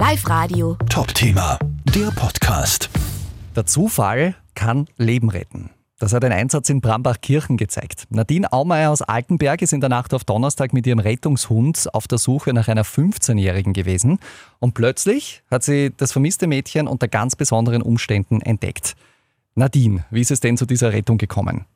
Live Radio. Top-Thema, der Podcast. Der Zufall kann Leben retten. Das hat ein Einsatz in Brambachkirchen gezeigt. Nadine Aumeier aus Altenberg ist in der Nacht auf Donnerstag mit ihrem Rettungshund auf der Suche nach einer 15-Jährigen gewesen. Und plötzlich hat sie das vermisste Mädchen unter ganz besonderen Umständen entdeckt. Nadine, wie ist es denn zu dieser Rettung gekommen?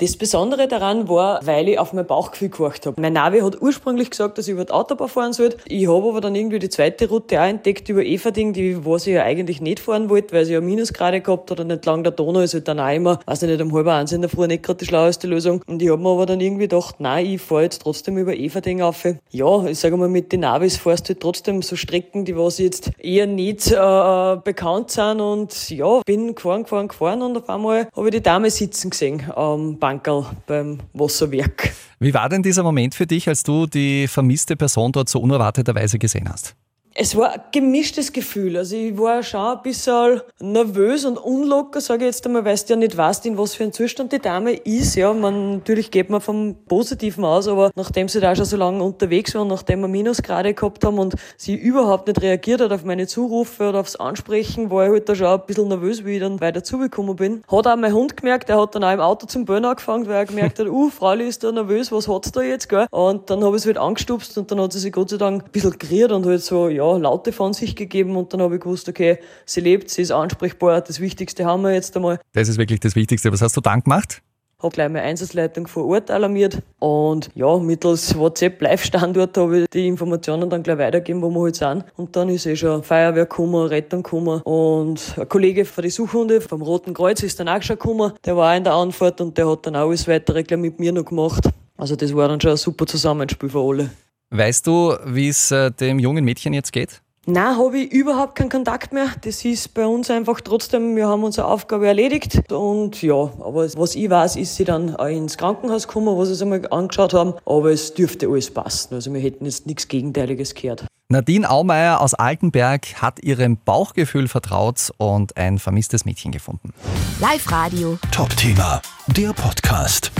Das Besondere daran war, weil ich auf mein Bauchgefühl gehorcht habe. Mein Navi hat ursprünglich gesagt, dass ich über die Autobahn fahren sollte. Ich habe aber dann irgendwie die zweite Route auch entdeckt über Everding, die was ich ja eigentlich nicht fahren wollte, weil sie ja Minusgrade gehabt hat und entlang der Donau ist halt dann auch immer, weiß ich nicht, um halb eins in der Früh nicht gerade die schlaueste Lösung. Und ich habe mir aber dann irgendwie gedacht, nein, ich fahre jetzt trotzdem über Everding auf. Ja, ich sage mal, mit den Navis fahrst du halt trotzdem so Strecken, die was jetzt eher nicht äh, bekannt sind und ja, bin gefahren, gefahren, gefahren und auf einmal habe ich die Dame sitzen gesehen am Bankerl beim Wasserwerk. Wie war denn dieser Moment für dich, als du die vermisste Person dort so unerwarteterweise gesehen hast? Es war ein gemischtes Gefühl. Also ich war schon ein bisschen nervös und unlocker, sage ich jetzt einmal, weil du ja nicht weißt, in was für ein Zustand die Dame ist. Ja, man, natürlich geht man vom Positiven aus, aber nachdem sie da schon so lange unterwegs war und nachdem wir Minusgrade gehabt haben und sie überhaupt nicht reagiert hat auf meine Zurufe oder aufs Ansprechen, war ich halt da schon ein bisschen nervös, wie ich dann weiter zugekommen bin. Hat auch mein Hund gemerkt, der hat dann auch im Auto zum Böhnen angefangen, weil er gemerkt hat, uh, Frauli ist da nervös, was hat's da jetzt, gell? Und dann habe ich es halt angestupst und dann hat sie sich Gott sei Dank ein bisschen geriert und halt so, ja, Laute von sich gegeben und dann habe ich gewusst, okay, sie lebt, sie ist ansprechbar, das Wichtigste haben wir jetzt einmal. Das ist wirklich das Wichtigste. Was hast du dann gemacht? Habe gleich meine Einsatzleitung vor Ort alarmiert und ja, mittels WhatsApp Live-Standort habe ich die Informationen dann gleich weitergegeben, wo wir halt sind. Und dann ist eh schon Feuerwehr gekommen, Rettung gekommen und ein Kollege von den Suchhunde vom Roten Kreuz ist dann auch schon gekommen. Der war auch in der Anfahrt und der hat dann auch alles weitere gleich mit mir noch gemacht. Also das war dann schon ein super Zusammenspiel für alle. Weißt du, wie es äh, dem jungen Mädchen jetzt geht? Na, habe ich überhaupt keinen Kontakt mehr. Das ist bei uns einfach trotzdem, wir haben unsere Aufgabe erledigt. Und ja, aber was ich weiß, ist sie dann auch ins Krankenhaus gekommen, was sie sich einmal angeschaut haben. Aber es dürfte alles passen. Also wir hätten jetzt nichts Gegenteiliges gehört. Nadine Aumeier aus Altenberg hat ihrem Bauchgefühl vertraut und ein vermisstes Mädchen gefunden. Live Radio. Top-Thema, der Podcast.